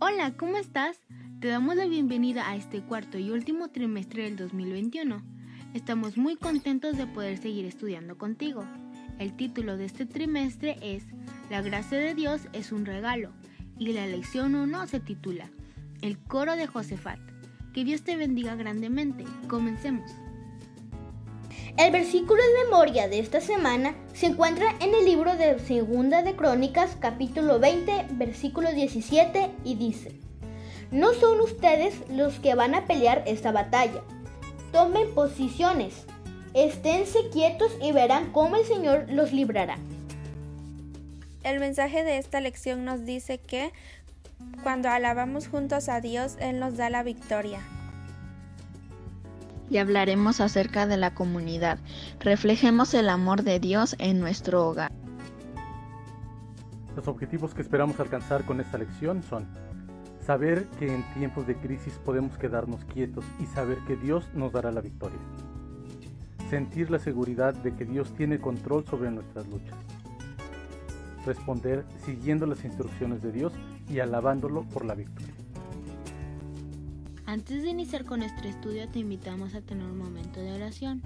Hola, ¿cómo estás? Te damos la bienvenida a este cuarto y último trimestre del 2021. Estamos muy contentos de poder seguir estudiando contigo. El título de este trimestre es La gracia de Dios es un regalo y la lección 1 se titula El coro de Josefat. Que Dios te bendiga grandemente. Comencemos. El versículo de memoria de esta semana se encuentra en el libro de Segunda de Crónicas, capítulo 20, versículo 17, y dice, No son ustedes los que van a pelear esta batalla. Tomen posiciones, esténse quietos y verán cómo el Señor los librará. El mensaje de esta lección nos dice que cuando alabamos juntos a Dios, Él nos da la victoria y hablaremos acerca de la comunidad. Reflejemos el amor de Dios en nuestro hogar. Los objetivos que esperamos alcanzar con esta lección son saber que en tiempos de crisis podemos quedarnos quietos y saber que Dios nos dará la victoria. Sentir la seguridad de que Dios tiene control sobre nuestras luchas. Responder siguiendo las instrucciones de Dios y alabándolo por la victoria. Antes de iniciar con nuestro estudio te invitamos a tener un momento de oración.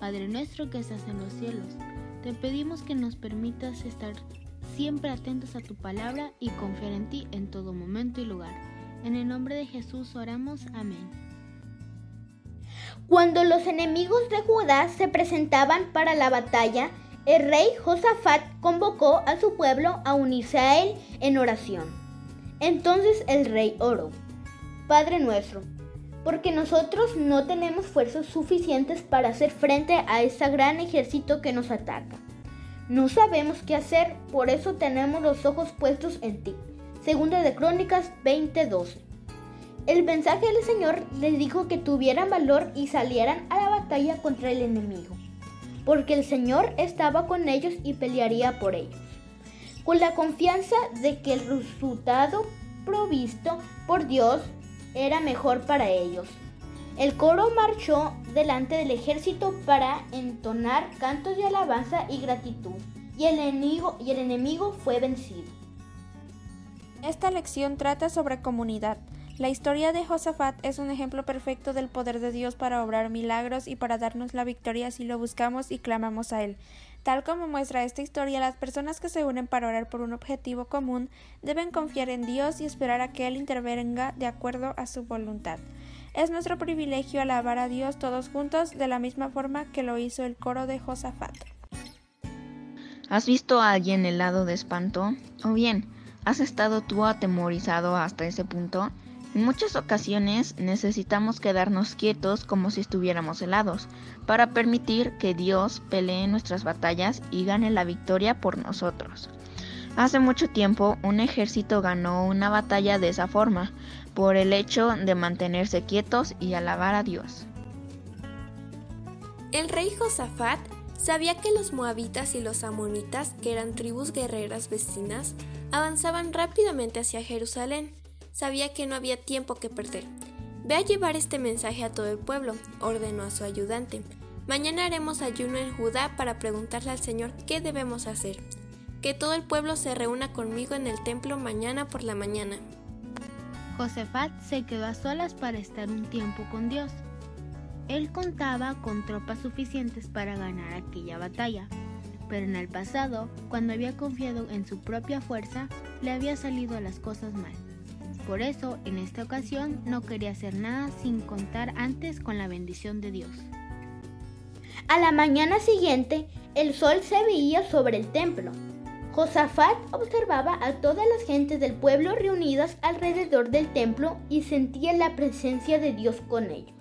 Padre nuestro que estás en los cielos, te pedimos que nos permitas estar siempre atentos a tu palabra y confiar en ti en todo momento y lugar. En el nombre de Jesús oramos. Amén. Cuando los enemigos de Judá se presentaban para la batalla, el rey Josafat convocó a su pueblo a unirse a él en oración. Entonces el rey oró. Padre nuestro, porque nosotros no tenemos fuerzas suficientes para hacer frente a ese gran ejército que nos ataca. No sabemos qué hacer, por eso tenemos los ojos puestos en ti. Segunda de Crónicas 20:12. El mensaje del Señor les dijo que tuvieran valor y salieran a la batalla contra el enemigo, porque el Señor estaba con ellos y pelearía por ellos. Con la confianza de que el resultado provisto por Dios era mejor para ellos. El coro marchó delante del ejército para entonar cantos de alabanza y gratitud, y el enemigo, y el enemigo fue vencido. Esta lección trata sobre comunidad. La historia de Josafat es un ejemplo perfecto del poder de Dios para obrar milagros y para darnos la victoria si lo buscamos y clamamos a Él. Tal como muestra esta historia, las personas que se unen para orar por un objetivo común deben confiar en Dios y esperar a que Él intervenga de acuerdo a su voluntad. Es nuestro privilegio alabar a Dios todos juntos de la misma forma que lo hizo el coro de Josafat. ¿Has visto a alguien helado de espanto? ¿O bien, has estado tú atemorizado hasta ese punto? En muchas ocasiones necesitamos quedarnos quietos como si estuviéramos helados, para permitir que Dios pelee nuestras batallas y gane la victoria por nosotros. Hace mucho tiempo un ejército ganó una batalla de esa forma, por el hecho de mantenerse quietos y alabar a Dios. El rey Josafat sabía que los moabitas y los amonitas, que eran tribus guerreras vecinas, avanzaban rápidamente hacia Jerusalén sabía que no había tiempo que perder. Ve a llevar este mensaje a todo el pueblo, ordenó a su ayudante. Mañana haremos ayuno en Judá para preguntarle al Señor qué debemos hacer. Que todo el pueblo se reúna conmigo en el templo mañana por la mañana. Josefat se quedó a solas para estar un tiempo con Dios. Él contaba con tropas suficientes para ganar aquella batalla, pero en el pasado, cuando había confiado en su propia fuerza, le había salido las cosas mal. Por eso, en esta ocasión, no quería hacer nada sin contar antes con la bendición de Dios. A la mañana siguiente, el sol se veía sobre el templo. Josafat observaba a todas las gentes del pueblo reunidas alrededor del templo y sentía la presencia de Dios con ellos.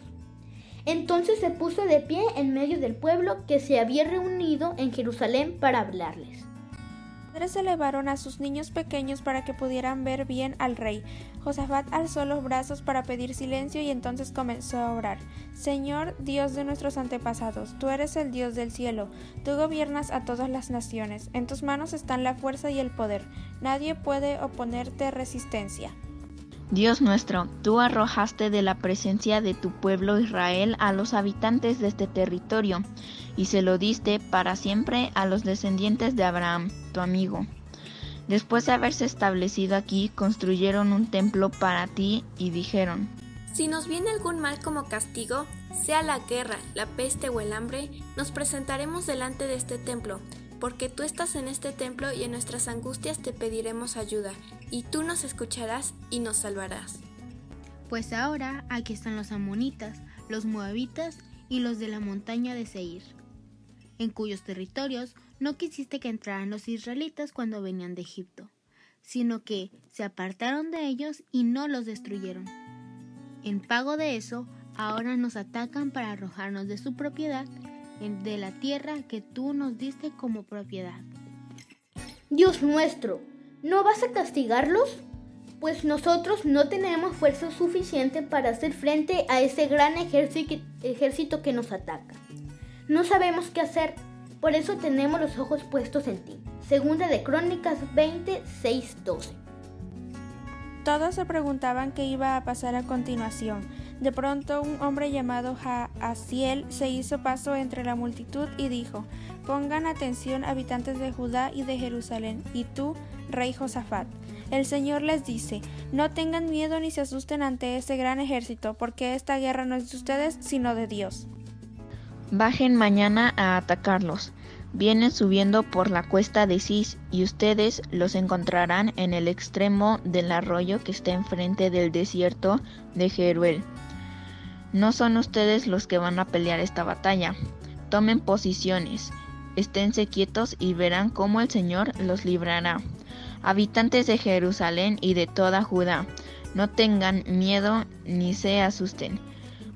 Entonces se puso de pie en medio del pueblo que se había reunido en Jerusalén para hablarles padres elevaron a sus niños pequeños para que pudieran ver bien al rey. Josafat alzó los brazos para pedir silencio y entonces comenzó a orar. Señor, Dios de nuestros antepasados, tú eres el Dios del cielo, tú gobiernas a todas las naciones, en tus manos están la fuerza y el poder, nadie puede oponerte resistencia. Dios nuestro, tú arrojaste de la presencia de tu pueblo Israel a los habitantes de este territorio, y se lo diste para siempre a los descendientes de Abraham, tu amigo. Después de haberse establecido aquí, construyeron un templo para ti y dijeron, Si nos viene algún mal como castigo, sea la guerra, la peste o el hambre, nos presentaremos delante de este templo, porque tú estás en este templo y en nuestras angustias te pediremos ayuda, y tú nos escucharás y nos salvarás. Pues ahora aquí están los amonitas, los moabitas y los de la montaña de Seir, en cuyos territorios no quisiste que entraran los israelitas cuando venían de Egipto, sino que se apartaron de ellos y no los destruyeron. En pago de eso, ahora nos atacan para arrojarnos de su propiedad, de la tierra que tú nos diste como propiedad. Dios nuestro, ¿no vas a castigarlos? Pues nosotros no tenemos fuerza suficiente para hacer frente a ese gran ejército que nos ataca. No sabemos qué hacer por eso tenemos los ojos puestos en ti. Segunda de Crónicas 20, 12. Todos se preguntaban qué iba a pasar a continuación. De pronto un hombre llamado Jaasiel se hizo paso entre la multitud y dijo, Pongan atención habitantes de Judá y de Jerusalén, y tú, rey Josafat. El Señor les dice, no tengan miedo ni se asusten ante este gran ejército, porque esta guerra no es de ustedes, sino de Dios. Bajen mañana a atacarlos. Vienen subiendo por la cuesta de Cis y ustedes los encontrarán en el extremo del arroyo que está enfrente del desierto de Jeruel. No son ustedes los que van a pelear esta batalla. Tomen posiciones, esténse quietos y verán cómo el Señor los librará. Habitantes de Jerusalén y de toda Judá, no tengan miedo ni se asusten.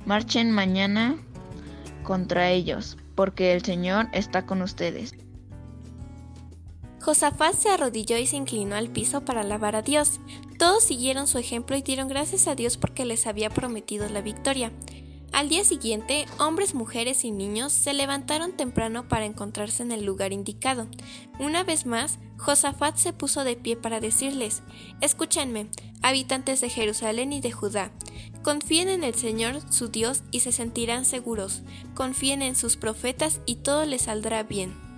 Marchen mañana contra ellos, porque el Señor está con ustedes. Josafat se arrodilló y se inclinó al piso para alabar a Dios. Todos siguieron su ejemplo y dieron gracias a Dios porque les había prometido la victoria. Al día siguiente, hombres, mujeres y niños se levantaron temprano para encontrarse en el lugar indicado. Una vez más, Josafat se puso de pie para decirles, Escúchenme, habitantes de Jerusalén y de Judá, confíen en el Señor su Dios y se sentirán seguros, confíen en sus profetas y todo les saldrá bien.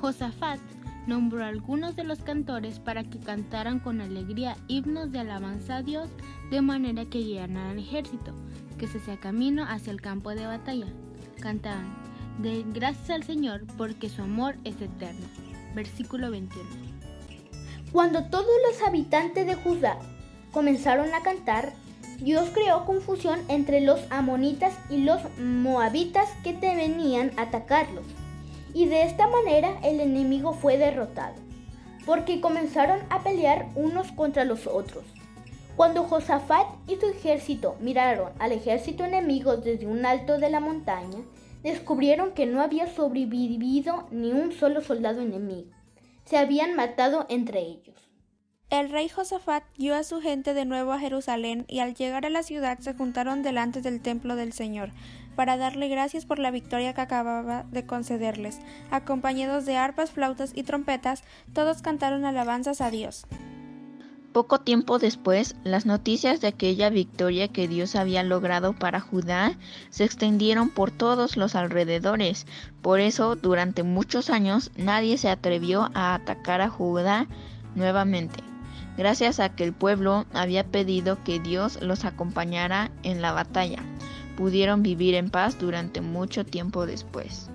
Josafat nombró a algunos de los cantores para que cantaran con alegría himnos de alabanza a Dios de manera que guiaran al ejército que se hacía camino hacia el campo de batalla. Cantaban, de gracias al Señor porque su amor es eterno. Versículo 21. Cuando todos los habitantes de Judá comenzaron a cantar, Dios creó confusión entre los amonitas y los moabitas que te venían a atacarlos. Y de esta manera el enemigo fue derrotado, porque comenzaron a pelear unos contra los otros. Cuando Josafat y su ejército miraron al ejército enemigo desde un alto de la montaña, descubrieron que no había sobrevivido ni un solo soldado enemigo. Se habían matado entre ellos. El rey Josafat guió a su gente de nuevo a Jerusalén y al llegar a la ciudad se juntaron delante del templo del Señor para darle gracias por la victoria que acababa de concederles. Acompañados de arpas, flautas y trompetas, todos cantaron alabanzas a Dios. Poco tiempo después, las noticias de aquella victoria que Dios había logrado para Judá se extendieron por todos los alrededores. Por eso, durante muchos años, nadie se atrevió a atacar a Judá nuevamente, gracias a que el pueblo había pedido que Dios los acompañara en la batalla. Pudieron vivir en paz durante mucho tiempo después.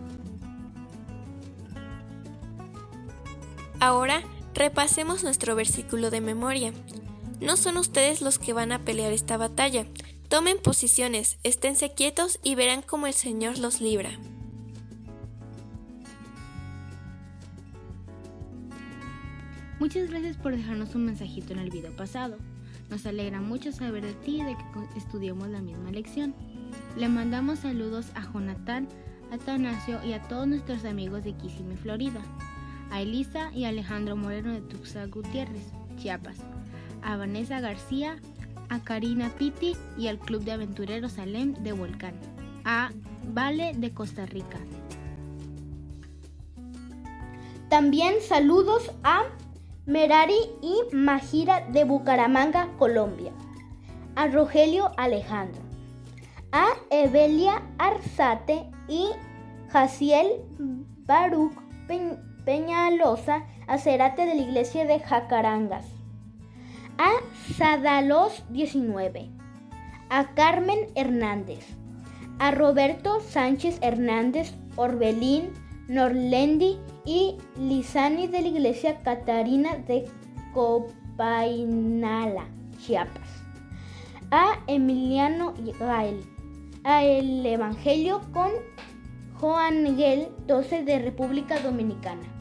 Ahora Repasemos nuestro versículo de memoria. No son ustedes los que van a pelear esta batalla. Tomen posiciones, esténse quietos y verán cómo el Señor los libra. Muchas gracias por dejarnos un mensajito en el video pasado. Nos alegra mucho saber de ti y de que estudiemos la misma lección. Le mandamos saludos a Jonathan, a Atanasio y a todos nuestros amigos de Kissimmee, Florida a Elisa y Alejandro Moreno de Tuxtla Gutiérrez, Chiapas, a Vanessa García, a Karina Pitti y al Club de Aventureros Salem de Volcán, a Vale de Costa Rica. También saludos a Merari y Majira de Bucaramanga, Colombia, a Rogelio Alejandro, a Evelia Arzate y Jaciel Baruch Peñalosa, a Cerate de la iglesia de Jacarangas, a Sadalos 19, a Carmen Hernández, a Roberto Sánchez Hernández Orbelín, Norlendi y Lizani de la iglesia Catarina de Copainala, Chiapas, a Emiliano Gael, a El Evangelio con Juan Miguel 12 de República Dominicana.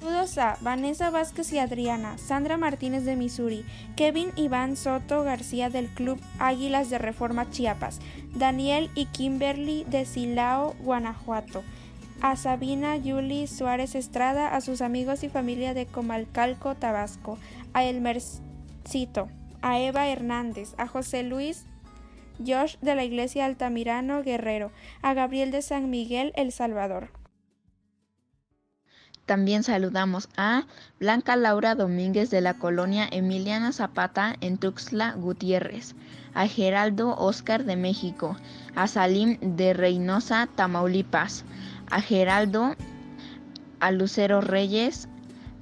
Saludos a Vanessa Vázquez y Adriana, Sandra Martínez de Missouri, Kevin Iván Soto García del Club Águilas de Reforma Chiapas, Daniel y Kimberly de Silao, Guanajuato, a Sabina Yuli Suárez Estrada, a sus amigos y familia de Comalcalco, Tabasco, a Elmercito, a Eva Hernández, a José Luis Josh de la Iglesia Altamirano Guerrero, a Gabriel de San Miguel El Salvador. También saludamos a Blanca Laura Domínguez de la colonia Emiliana Zapata en Tuxtla Gutiérrez, a Geraldo Oscar de México, a Salim de Reynosa, Tamaulipas, a Geraldo, a Lucero Reyes,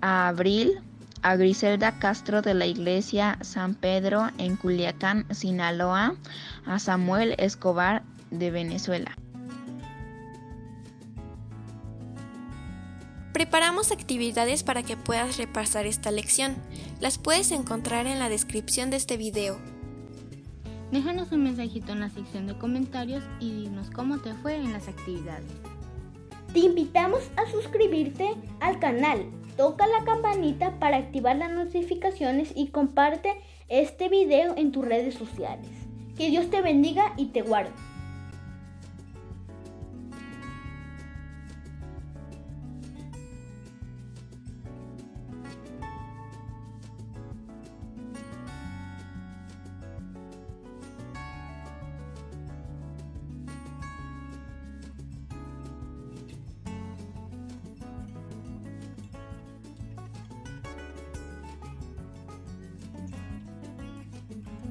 a Abril, a Griselda Castro de la iglesia San Pedro en Culiacán, Sinaloa, a Samuel Escobar de Venezuela. Preparamos actividades para que puedas repasar esta lección. Las puedes encontrar en la descripción de este video. Déjanos un mensajito en la sección de comentarios y dinos cómo te fue en las actividades. Te invitamos a suscribirte al canal. Toca la campanita para activar las notificaciones y comparte este video en tus redes sociales. Que Dios te bendiga y te guarde.